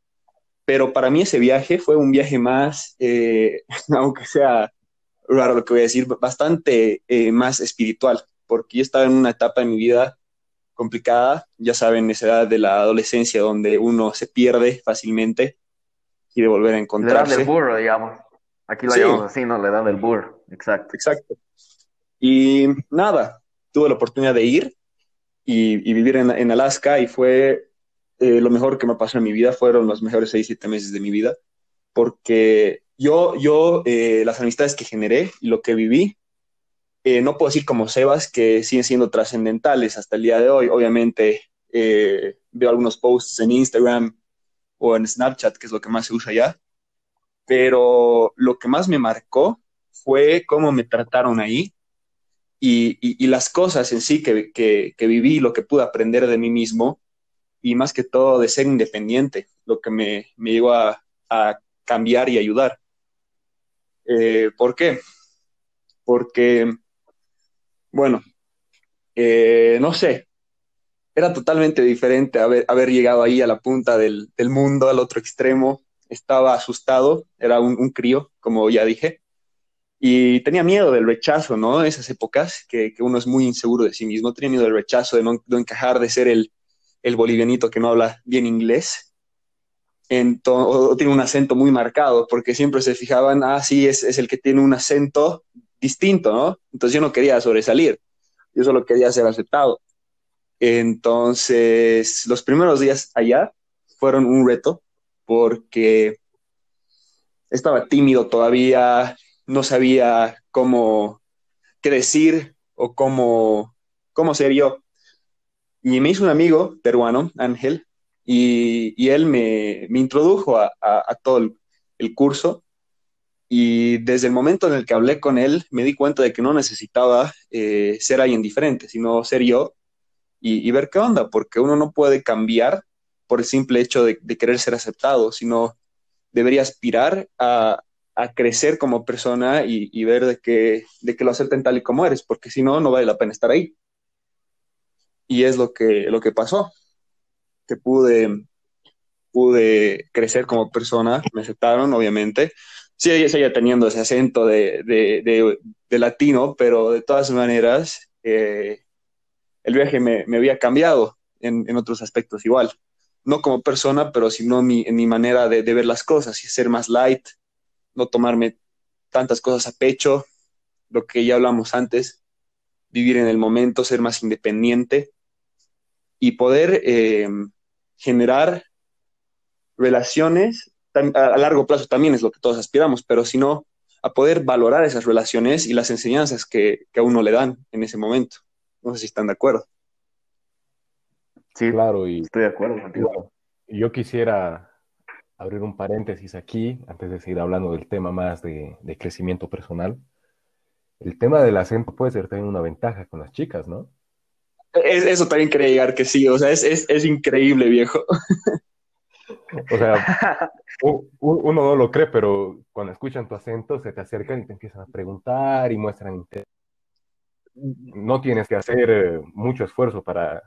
Pero para mí ese viaje fue un viaje más, eh, aunque sea raro lo que voy a decir, bastante eh, más espiritual, porque yo estaba en una etapa de mi vida complicada, ya saben, esa edad de la adolescencia donde uno se pierde fácilmente y de volver a encontrarse. La edad del burro, digamos. Aquí lo llamamos así, ¿no? La edad del burro, exacto. Exacto. Y nada, tuve la oportunidad de ir y, vivir en, Alaska y fue eh, lo mejor que me pasó en mi vida, fueron los mejores seis, siete meses de mi vida, porque yo, yo eh, las amistades que generé y lo que viví eh, no puedo decir como Sebas que siguen siendo trascendentales hasta el día de hoy. Obviamente eh, veo algunos posts en Instagram o en Snapchat, que es lo que más se usa ya, pero lo que más me marcó fue cómo me trataron ahí y, las cosas en sí que, que, viví, lo que pude aprender de mí mismo y más que todo de ser independiente, lo que me, me llevó a, cambiar y ayudar. Eh, ¿Por qué? Porque bueno, eh, no sé, era totalmente diferente haber, haber llegado ahí a la punta del, mundo, al otro extremo. Estaba asustado, era un, crío, como ya dije, y tenía miedo del rechazo, ¿no? Esas épocas que, uno es muy inseguro de sí mismo, tenía miedo del rechazo, de no, encajar, de ser el, el, bolivianito que no habla bien inglés. o tiene un acento muy marcado, porque siempre se fijaban, ah, sí, es, es el que tiene un acento distinto, ¿no? Entonces yo no quería sobresalir, yo solo quería ser aceptado. Entonces, los primeros días allá fueron un reto porque estaba tímido todavía, no sabía cómo, qué decir o cómo, cómo ser yo. Y me hizo un amigo peruano, Ángel, y, él me, introdujo a, todo el, curso y desde el momento en el que hablé con él, me di cuenta de que no necesitaba eh, ser alguien diferente, sino ser yo y, ver qué onda, porque uno no puede cambiar por el simple hecho de, querer ser aceptado, sino debería aspirar a, crecer como persona y, ver de que, de que lo acepten tal y como eres, porque si no, no vale la pena estar ahí. Y es lo que, lo que pasó, que pude, pude crecer como persona, me aceptaron, obviamente, sí, seguía teniendo ese acento de, latino, pero de todas maneras, eh, el viaje me, había cambiado en, otros aspectos igual. No como persona, pero sino en mi manera de, ver las cosas y ser más light, no tomarme tantas cosas a pecho, lo que ya hablamos antes, vivir en el momento, ser más independiente y poder eh, generar relaciones a largo plazo también es lo que todos aspiramos, pero si no, a poder valorar esas relaciones y las enseñanzas que, a uno le dan en ese momento. No sé si están de acuerdo. Sí, claro, y estoy de acuerdo contigo. Yo quisiera abrir un paréntesis aquí, antes de seguir hablando del tema más de, crecimiento personal. El tema del acento puede ser también una ventaja con las chicas, ¿no? eso también quería llegar que sí, o sea, es, es increíble, viejo. O sea, uno no lo cree, pero cuando escuchan tu acento se te acercan y te empiezan a preguntar y muestran interés. No tienes que hacer eh, mucho esfuerzo para,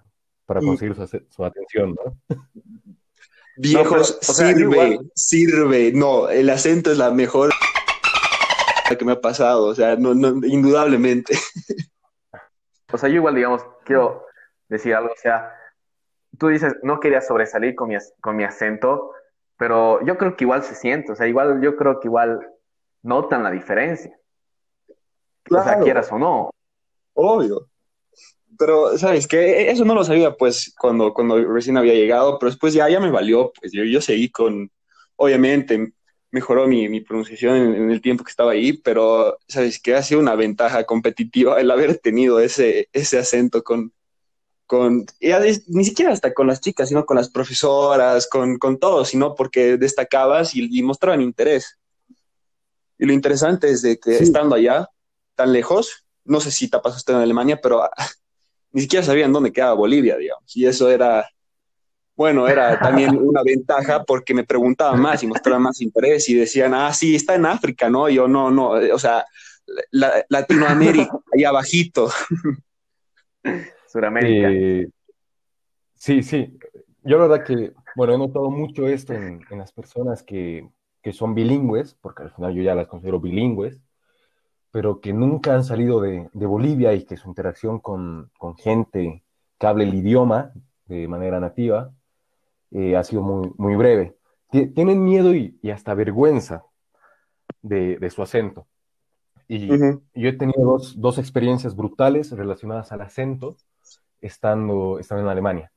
para conseguir su, atención, ¿no? Viejos, sirve, sirve. No, el acento es la mejor que me ha pasado, o sea, no, indudablemente. O sea, yo igual, digamos, quiero decir algo, o sea, tú dices, no quería sobresalir con mi, con mi acento, pero yo creo que igual se siente, o sea, igual, yo creo que igual notan la diferencia. O sea, quieras o no. Obvio. Pero, ¿sabes qué? Eso no lo sabía, pues, cuando, cuando recién había llegado, pero después ya, ya me valió, pues, yo, yo seguí con, obviamente, mejoró mi, mi pronunciación en, el tiempo que estaba ahí, pero, ¿sabes qué? Ha sido una ventaja competitiva el haber tenido ese, ese acento con, con, ni siquiera hasta con las chicas, sino con las profesoras, con, con todo, sino porque destacabas y, mostraban interés. Y lo interesante es de que estando allá, tan lejos, no sé si te pasó usted en Alemania, pero ah, ni siquiera sabían dónde quedaba Bolivia, digamos. Y eso era, bueno, era también una ventaja porque me preguntaban más y mostraban más interés y decían, ah, sí, está en África, ¿no? Y yo, no, no, o sea, Latinoamérica, ahí abajito. Suramérica. Eh, sí, sí. Yo la verdad que, bueno, he notado mucho esto en, las personas que, son bilingües, porque al final yo ya las considero bilingües, pero que nunca han salido de, Bolivia y que su interacción con, gente que hable el idioma de manera nativa eh, ha sido muy, muy breve. Tienen miedo y, hasta vergüenza de, su acento. Y yo he tenido dos, experiencias brutales relacionadas al acento estando, estando en Alemania.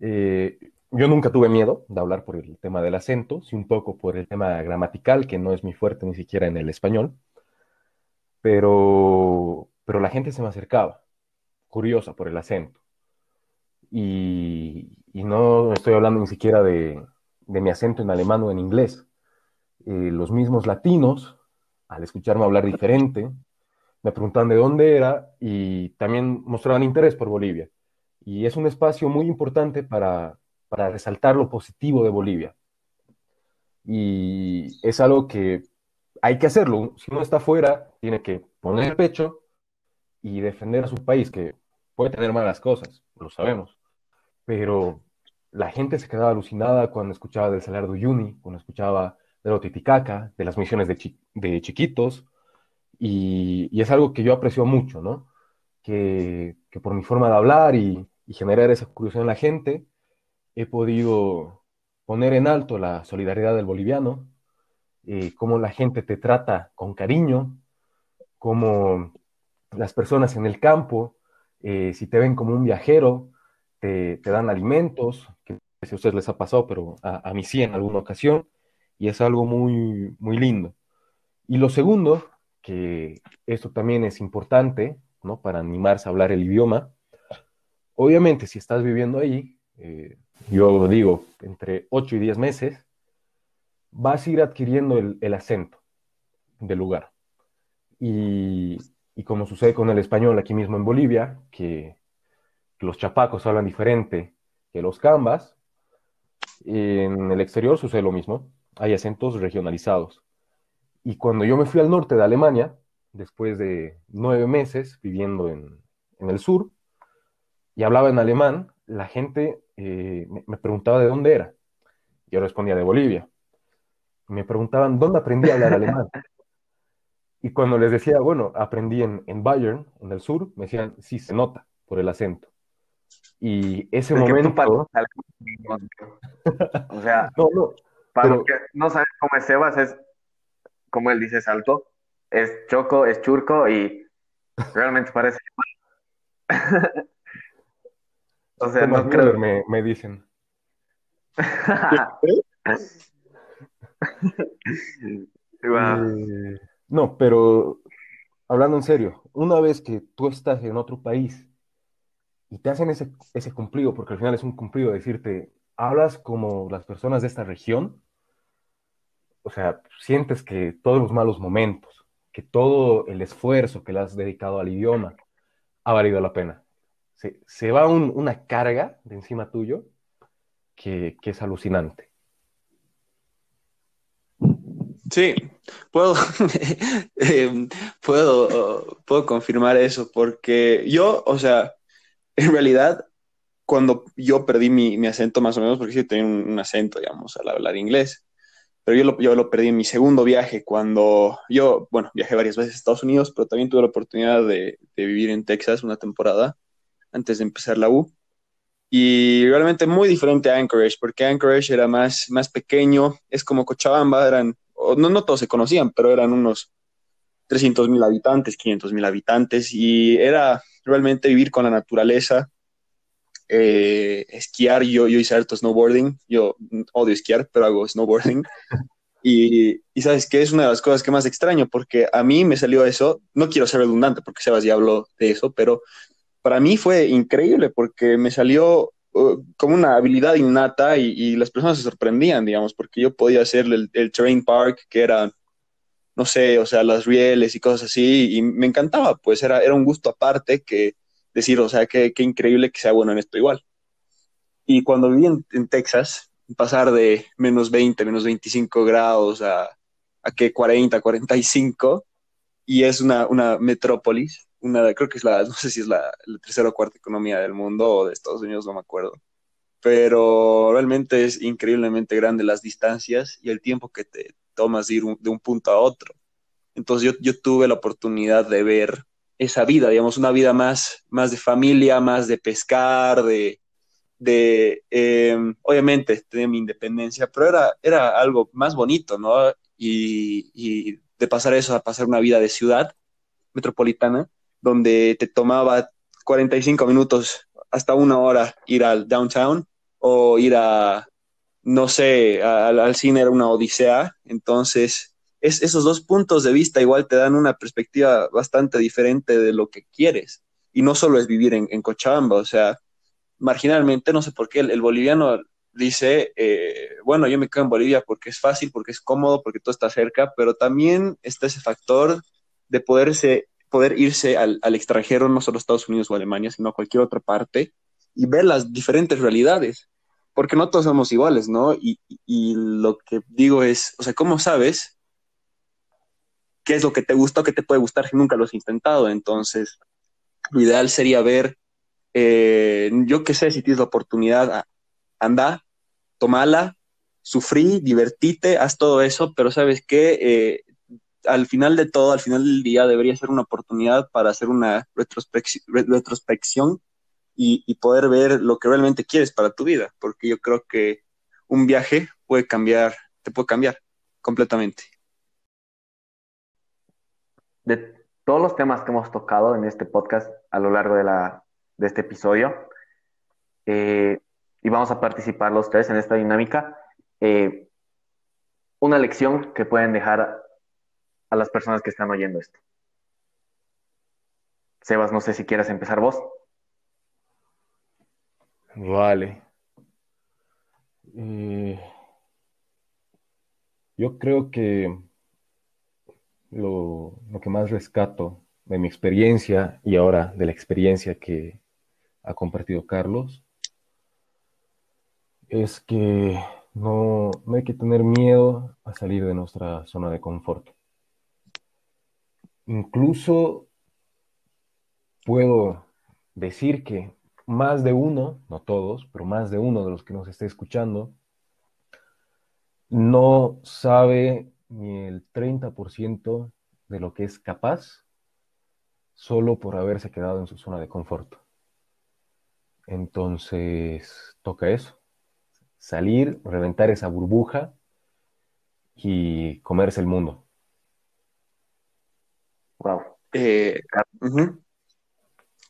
Eh, yo nunca tuve miedo de hablar por el tema del acento, sí un poco por el tema gramatical, que no es mi fuerte ni siquiera en el español, pero, pero la gente se me acercaba, curiosa por el acento. Y, no estoy hablando ni siquiera de, mi acento en alemán o en inglés. Eh, los mismos latinos, al escucharme hablar diferente, me preguntaban de dónde era y también mostraban interés por Bolivia. Y es un espacio muy importante para, resaltar lo positivo de Bolivia. Y es algo que hay que hacerlo. Si uno está fuera, tiene que poner el pecho y defender a su país, que puede tener malas cosas, lo sabemos. Pero la gente se quedaba alucinada cuando escuchaba del Salar de Uyuni, cuando escuchaba de lo Titicaca, de las misiones de, chiquitos, y, es algo que yo aprecio mucho, ¿no? Que, por mi forma de hablar y, y generar esa curiosidad en la gente, he podido poner en alto la solidaridad del boliviano, eh, cómo la gente te trata con cariño, cómo las personas en el campo, eh, si te ven como un viajero, te, dan alimentos, que si a ustedes les ha pasado, pero a, a, mí sí en alguna ocasión, y es algo muy, muy lindo. Y lo segundo, que esto también es importante, ¿no? Para animarse a hablar el idioma, Obviamente, si estás viviendo ahí, eh, yo digo, entre 8 y 10 meses, vas a ir adquiriendo el, acento del lugar. Y, como sucede con el español aquí mismo en Bolivia, que, los chapacos hablan diferente que los cambas, en el exterior sucede lo mismo, hay acentos regionalizados. Y cuando yo me fui al norte de Alemania, después de nueve meses viviendo en el sur, y hablaba en alemán, la gente eh, me, preguntaba de dónde era. Yo respondía de Bolivia. Me preguntaban dónde aprendí a hablar alemán. Y cuando les decía, bueno, aprendí en, en, Bayern, en el sur, me decían, sí, se nota por el acento. Y ese momento... o sea, no, no, para los que no saben cómo es Sebas, es como él dice salto, es choco, es churco y realmente parece O sea, no creo. Me, me dicen. Eh, no, pero hablando en serio, una vez que tú estás en otro país y te hacen ese, ese cumplido, porque al final es un cumplido decirte, hablas como las personas de esta región, o sea, sientes que todos los malos momentos, que todo el esfuerzo que le has dedicado al idioma ha valido la pena se, va una carga de encima tuyo que, es alucinante. Sí, puedo, eh, puedo, puedo confirmar eso, porque yo, o sea, en realidad, cuando yo perdí mi, acento más o menos, porque sí tenía un, acento, digamos, al hablar inglés, pero yo lo, yo lo perdí en mi segundo viaje, cuando yo, bueno, viajé varias veces a Estados Unidos, pero también tuve la oportunidad de, vivir en Texas una temporada, antes de empezar la U. Y realmente muy diferente a Anchorage, porque Anchorage era más, más pequeño, es como Cochabamba, eran, no, no todos se conocían, pero eran unos 300 mil habitantes, 500 mil habitantes, y era realmente vivir con la naturaleza, eh, esquiar, yo, yo hice harto snowboarding, yo odio esquiar, pero hago snowboarding. Y, y, sabes que es una de las cosas que más extraño, porque a mí me salió eso, no quiero ser redundante porque Sebas ya habló de eso, pero para mí fue increíble porque me salió uh, como una habilidad innata y, las personas se sorprendían, digamos, porque yo podía hacer el, el, park, que era, no sé, o sea, las rieles y cosas así, y me encantaba, pues era, era un gusto aparte que decir, o sea, qué, increíble que sea bueno en esto igual. Y cuando viví en, Texas, pasar de menos 20, menos 25 grados a, a que 40, 45, y es una, una metrópolis, una, creo que es la, no sé si es la, tercera o cuarta economía del mundo o de Estados Unidos, no me acuerdo, pero realmente es increíblemente grande las distancias y el tiempo que te tomas de ir de un punto a otro. Entonces yo, yo tuve la oportunidad de ver esa vida, digamos, una vida más, más de familia, más de pescar, de, de em, obviamente, tener mi independencia, pero era, era algo más bonito, ¿no? Y, de pasar eso a pasar una vida de ciudad metropolitana, donde te tomaba 45 minutos hasta una hora ir al downtown o ir a, no sé, al cine era una odisea, entonces esos dos puntos de vista igual te dan una perspectiva bastante diferente de lo que quieres. Y no solo es vivir en, Cochabamba, o sea, marginalmente, no sé por qué, el, boliviano dice, eh, bueno, yo me quedo en Bolivia porque es fácil, porque es cómodo, porque todo está cerca, pero también está ese factor de poderse, poder irse al, extranjero, no solo a Estados Unidos o Alemania, sino a cualquier otra parte, y ver las diferentes realidades, porque no todos somos iguales, ¿no? Y, y lo que digo es, o sea, ¿cómo sabes qué es lo que te gusta o qué te puede gustar si nunca lo has intentado. Entonces, lo ideal sería ver, eh, yo qué sé, si tienes la oportunidad, anda, tomala, sufrí, divertite, haz todo eso, pero sabes qué, eh, al final de todo, al final del día, debería ser una oportunidad para hacer una retrospección, y, y, poder ver lo que realmente quieres para tu vida, porque yo creo que un viaje puede cambiar, te puede cambiar completamente de todos los temas que hemos tocado en este podcast a lo largo de, la, de este episodio, eh, y vamos a participar los tres en esta dinámica, eh, una lección que pueden dejar a las personas que están oyendo esto. Sebas, no sé si quieras empezar vos. Vale. Eh, yo creo que lo, que más rescato de mi experiencia y ahora de la experiencia que ha compartido Carlos es que no, no, hay que tener miedo a salir de nuestra zona de confort. Incluso puedo decir que más de uno, no todos, pero más de uno de los que nos esté escuchando, no sabe ni el 30% de lo que es capaz solo por haberse quedado en su zona de confort. Entonces, toca eso, salir, reventar esa burbuja y comerse el mundo. Wow. Eh,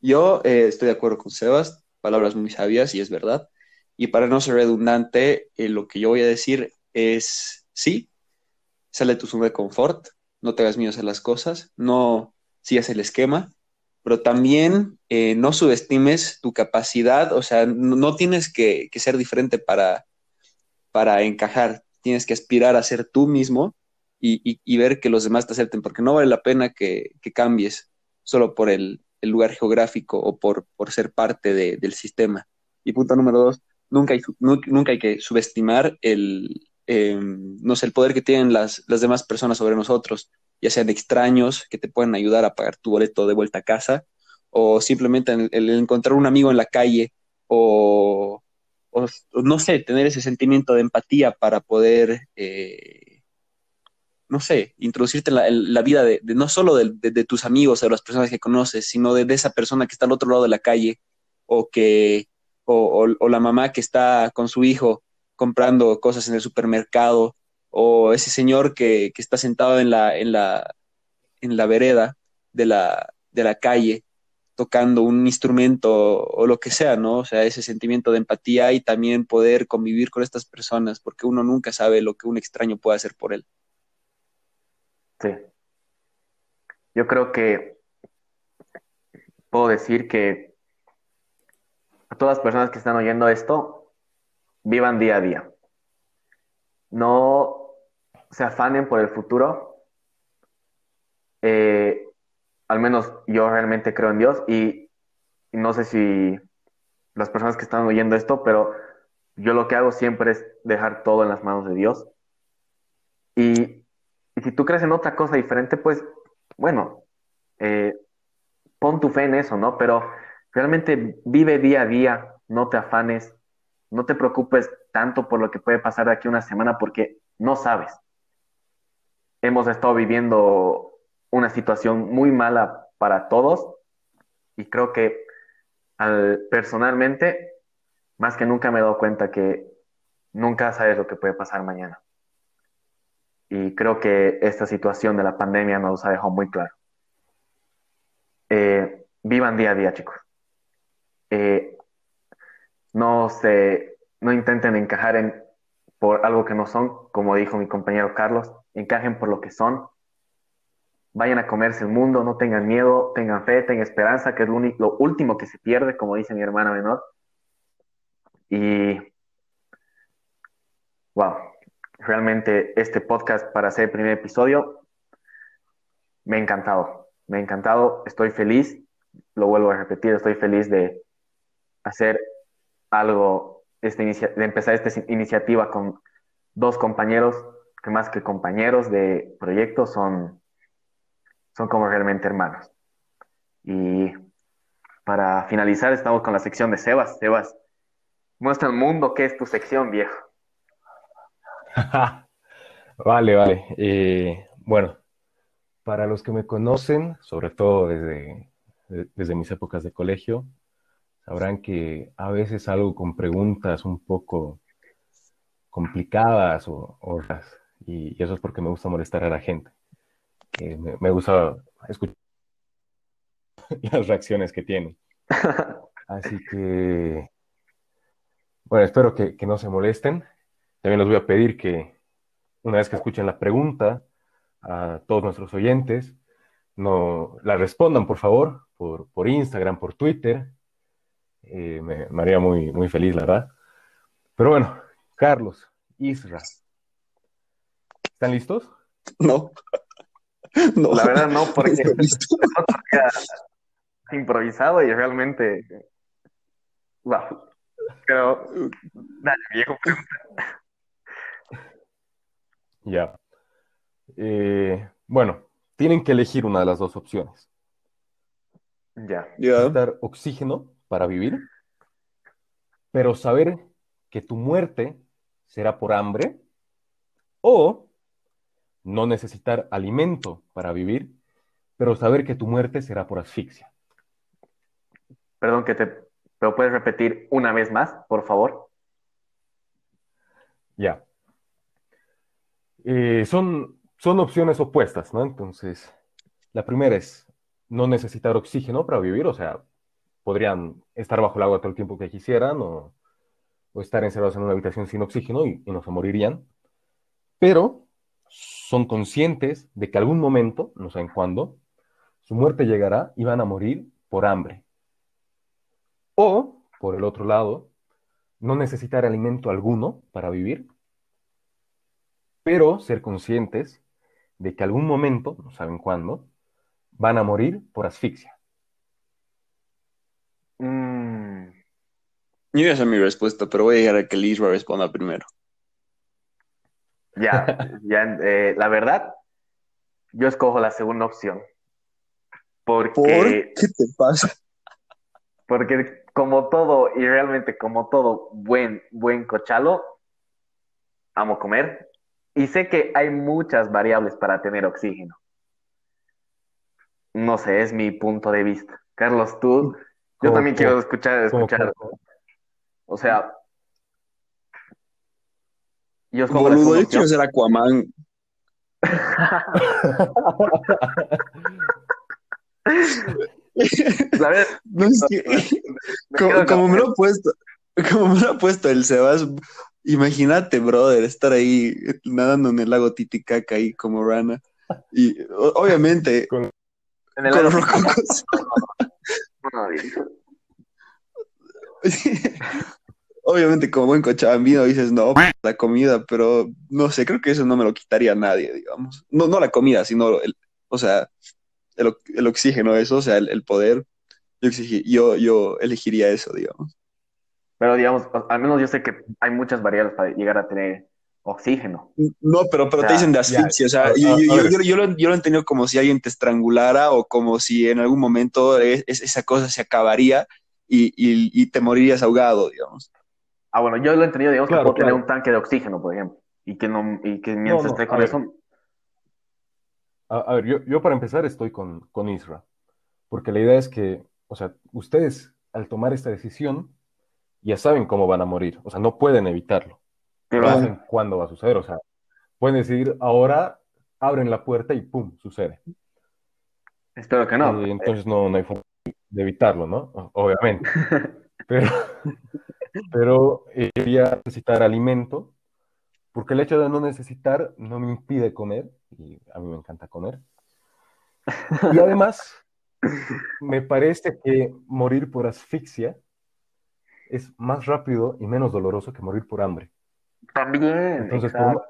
Yo eh, estoy de acuerdo con Sebas, palabras muy sabias y es verdad. Y para no ser redundante, eh, lo que yo voy a decir es, sí, sale de tu zona de confort, no te hagas miedo a hacer las cosas, no sigas el esquema, pero también eh, no subestimes tu capacidad, o sea, no, tienes que, ser diferente para, para encajar, tienes que aspirar a ser tú mismo y, ver que los demás te acepten, porque no vale la pena que, cambies solo por el, lugar geográfico o por, por ser parte del sistema. Y punto número dos, nunca nunca hay que subestimar el, eh, no sé, el poder que tienen las, las demás personas sobre nosotros, ya sean extraños que te pueden ayudar a pagar tu boleto de vuelta a casa, o simplemente el, encontrar un amigo en la calle, o, no sé, tener ese sentimiento de empatía para poder, eh, no sé, introducirte en la, vida de, no solo de, tus amigos o de las personas que conoces, sino de, esa persona que está al otro lado de la calle, o que, o, o la mamá que está con su hijo comprando cosas en el supermercado, o ese señor que, está sentado en la, en la, en la vereda de la, de la calle tocando un instrumento o lo que sea, ¿no? O sea, ese sentimiento de empatía y también poder convivir con estas personas, porque uno nunca sabe lo que un extraño puede hacer por él. Sí. Yo creo que puedo decir que a todas las personas que están oyendo esto, vivan día a día. No se afanen por el futuro. Eh, al menos yo realmente creo en Dios y, no sé si las personas que están oyendo esto, pero yo lo que hago siempre es dejar todo en las manos de Dios. Y, si tú crees en otra cosa diferente, pues bueno, eh, pon tu fe en eso, ¿no? Pero realmente vive día a día, no te afanes, no te preocupes tanto por lo que puede pasar de aquí a una semana porque no sabes. Hemos estado viviendo una situación muy mala para todos y creo que al, personalmente, más que nunca me he dado cuenta que nunca sabes lo que puede pasar mañana. Y creo que esta situación de la pandemia nos ha dejado muy claro. Eh, vivan día a día, chicos. Eh, no se, no intenten encajar en, por algo que no son, como dijo mi compañero Carlos, encajen por lo que son. Vayan a comerse el mundo, no tengan miedo, tengan fe, tengan esperanza, que es lo, lo último que se pierde, como dice mi hermana menor. Y, wow, realmente este podcast para hacer primer episodio me ha encantado, me ha encantado, estoy feliz, lo vuelvo a repetir, estoy feliz de hacer algo, este de empezar esta iniciativa con dos compañeros que más que compañeros de proyecto son, son como realmente hermanos. Y para finalizar estamos con la sección de Sebas. Sebas, muestra al mundo qué es tu sección, viejo. vale, vale. Eh, bueno, para los que me conocen, sobre todo desde, desde mis épocas de colegio, sabrán que a veces algo con preguntas un poco complicadas o, y, eso es porque me gusta molestar a la gente. Eh, me, gusta escuchar las reacciones que tienen. Así que, bueno, espero que, que no se molesten. También les voy a pedir que una vez que escuchen la pregunta a todos nuestros oyentes, no la respondan, por favor, por, por Instagram, por Twitter. Eh, me, haría muy, muy feliz, la verdad. Pero bueno, Carlos, Isra, ¿están listos? No. no. La verdad no, porque improvisado y realmente... Wow. Pero, dale, viejo, pregunta. Ya. Eh, bueno, tienen que elegir una de las dos opciones. Ya. Necesitar oxígeno para vivir, pero saber que tu muerte será por hambre, o no necesitar alimento para vivir, pero saber que tu muerte será por asfixia. Perdón, que te lo puedes repetir una vez más, por favor. Ya. Eh, son, son opciones opuestas, ¿no? Entonces, la primera es no necesitar oxígeno para vivir, o sea, podrían estar bajo el agua todo el tiempo que quisieran o, estar encerrados en una habitación sin oxígeno y, no se morirían, pero son conscientes de que algún momento, no saben cuándo, su muerte llegará y van a morir por hambre. O, por el otro lado, no necesitar alimento alguno para vivir, pero ser conscientes de que algún momento, no saben cuándo, van a morir por asfixia. Yo ya sé mi respuesta, pero voy a dejar a que Liz responda primero. Ya, ya, eh, la verdad, yo escojo la segunda opción. Porque, ¿Por qué te pasa? Porque como todo, y realmente como todo buen, buen cochalo, amo comer, y sé que hay muchas variables para tener oxígeno. No sé, es mi punto de vista. Carlos, tú, yo también quiero escuchar, escuchar. O sea, yo como Boludo, yo quiero ser Aquaman. ¿Sabes? No es que, como, como, me lo ha puesto, como me lo ha puesto el Sebas, Imagínate, brother, estar ahí nadando en el lago Titicaca ahí como rana. Y obviamente con, los rococos. obviamente como buen cochabambino dices, no, la comida, pero no sé, creo que eso no me lo quitaría nadie, digamos. No, no la comida, sino, el, o sea, el, el oxígeno, eso, o sea, el, el poder. Yo, yo, yo elegiría eso, digamos. Pero digamos, al menos yo sé que hay muchas variables para llegar a tener oxígeno. No, pero, pero O te dicen de asfixia, o sea, yo, yo- yo- ver. yo- yo lo, yo lo he entendido como si alguien te estrangulara o como si en algún momento es- es- esa cosa se acabaría y, y- y te morirías ahogado, digamos. Ah, bueno, yo lo he entendido, digamos, Claro, que puedo tener claro. un tanque de oxígeno, por ejemplo, y que, no, y que mientras no, esté con ver. eso, A, a ver, yo, yo para empezar estoy con, con Isra, porque la idea es que, o sea, ustedes al tomar esta decisión ya saben cómo van a morir, o sea, no pueden evitarlo, no Claro. saben cuándo va a suceder, o sea, pueden decidir ahora, abren la puerta y ¡pum! sucede. espero que no. Eh, entonces no, no hay forma de evitarlo, ¿no? Obviamente. Pero, pero eh, quería necesitar alimento, porque el hecho de no necesitar no me impide comer, y a mí me encanta comer. Y además, me parece que morir por asfixia es más rápido y menos doloroso que morir por hambre. También, por,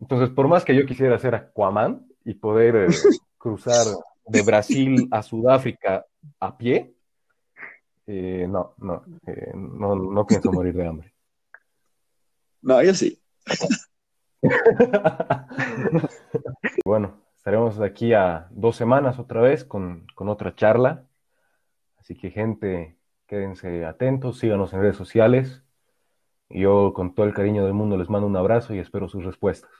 entonces, por más que yo quisiera ser Aquaman y poder eh, cruzar de Brasil a Sudáfrica a pie, eh, no, no, eh, no, no pienso morir de hambre. No, yo sí. Bueno, estaremos de aquí a dos semanas otra vez con, con otra charla. Así que, gente, quédense atentos, síganos en redes sociales. Yo, con todo el cariño del mundo, les mando un abrazo y espero sus respuestas.